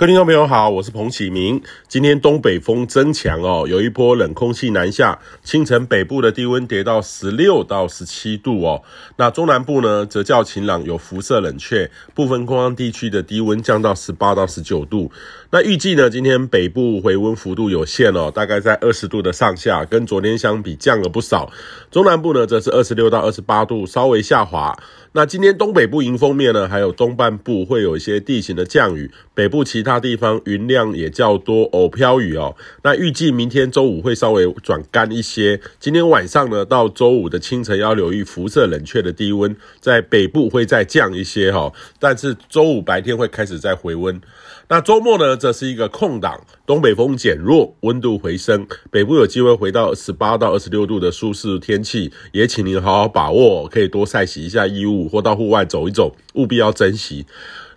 各位听众朋友好，我是彭启明。今天东北风增强哦，有一波冷空气南下，清晨北部的低温跌到十六到十七度哦。那中南部呢，则较晴朗，有辐射冷却，部分空旷地区的低温降到十八到十九度。那预计呢，今天北部回温幅度有限哦，大概在二十度的上下，跟昨天相比降了不少。中南部呢，则是二十六到二十八度，稍微下滑。那今天东北部迎风面呢，还有东半部会有一些地形的降雨，北部其他他地方云量也较多，偶飘雨哦。那预计明天周五会稍微转干一些。今天晚上呢，到周五的清晨要留意辐射冷却的低温，在北部会再降一些哈，但是周五白天会开始再回温。那周末呢，则是一个空档，东北风减弱，温度回升，北部有机会回到十八到二十六度的舒适天气，也请您好好把握，可以多晒洗一下衣物。或到户外走一走，务必要珍惜。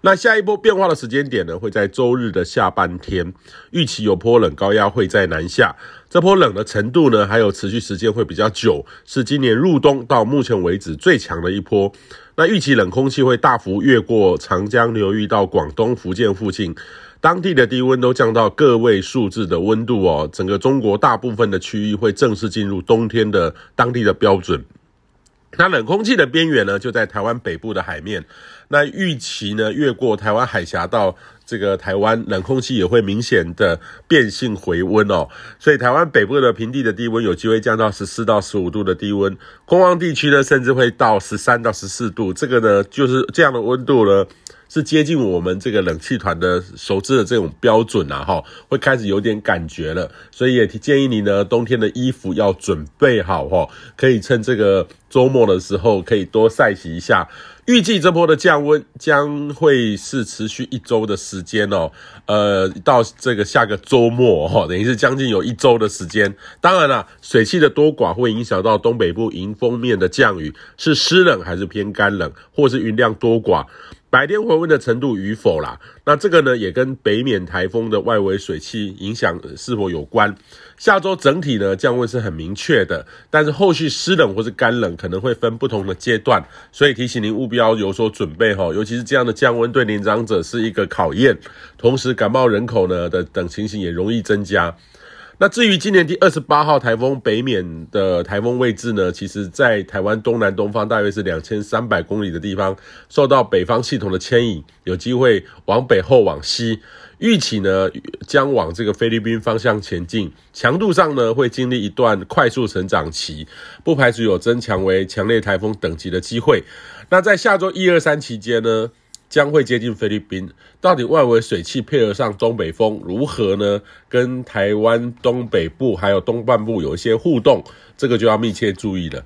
那下一波变化的时间点呢，会在周日的下半天，预期有波冷高压会在南下。这波冷的程度呢，还有持续时间会比较久，是今年入冬到目前为止最强的一波。那预期冷空气会大幅越过长江流域到广东、福建附近，当地的低温都降到个位数字的温度哦。整个中国大部分的区域会正式进入冬天的当地的标准。那冷空气的边缘呢，就在台湾北部的海面。那预期呢，越过台湾海峡到这个台湾，冷空气也会明显的变性回温哦。所以台湾北部的平地的低温有机会降到十四到十五度的低温，空旷地区呢，甚至会到十三到十四度。这个呢，就是这样的温度呢。是接近我们这个冷气团的熟知的这种标准啊，哈，会开始有点感觉了，所以也建议你呢，冬天的衣服要准备好哈，可以趁这个周末的时候可以多晒洗一下。预计这波的降温将会是持续一周的时间哦，呃，到这个下个周末哈，等于是将近有一周的时间。当然了，水汽的多寡会影响到东北部迎风面的降雨是湿冷还是偏干冷，或是云量多寡。白天回温的程度与否啦，那这个呢也跟北缅台风的外围水汽影响是否有关。下周整体呢降温是很明确的，但是后续湿冷或是干冷可能会分不同的阶段，所以提醒您务必要有所准备哈，尤其是这样的降温对年长者是一个考验，同时感冒人口呢的等情形也容易增加。那至于今年第二十八号台风北冕的台风位置呢，其实在台湾东南东方大约是两千三百公里的地方，受到北方系统的牵引，有机会往北后往西，预期呢将往这个菲律宾方向前进，强度上呢会经历一段快速成长期，不排除有增强为强烈台风等级的机会。那在下周一二三期间呢，将会接近菲律宾，到底外围水汽配合上东北风如何呢？跟台湾东北部还有东半部有一些互动，这个就要密切注意了。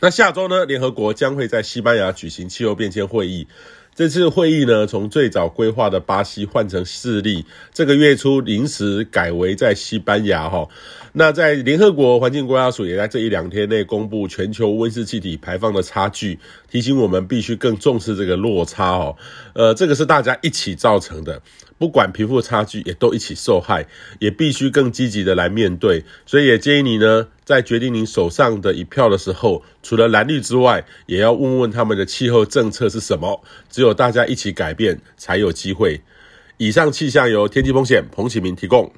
那下周呢，联合国将会在西班牙举行气候变迁会议。这次会议呢，从最早规划的巴西换成智利，这个月初临时改为在西班牙哈。那在联合国环境国家署也在这一两天内公布全球温室气体排放的差距，提醒我们必须更重视这个落差哦。呃，这个是大家一起造成的，不管贫富差距也都一起受害，也必须更积极的来面对。所以也建议你呢，在决定你手上的一票的时候，除了蓝绿之外，也要问问他们的气候政策是什么。只有大家一起改变，才有机会。以上气象由天气风险彭启明提供。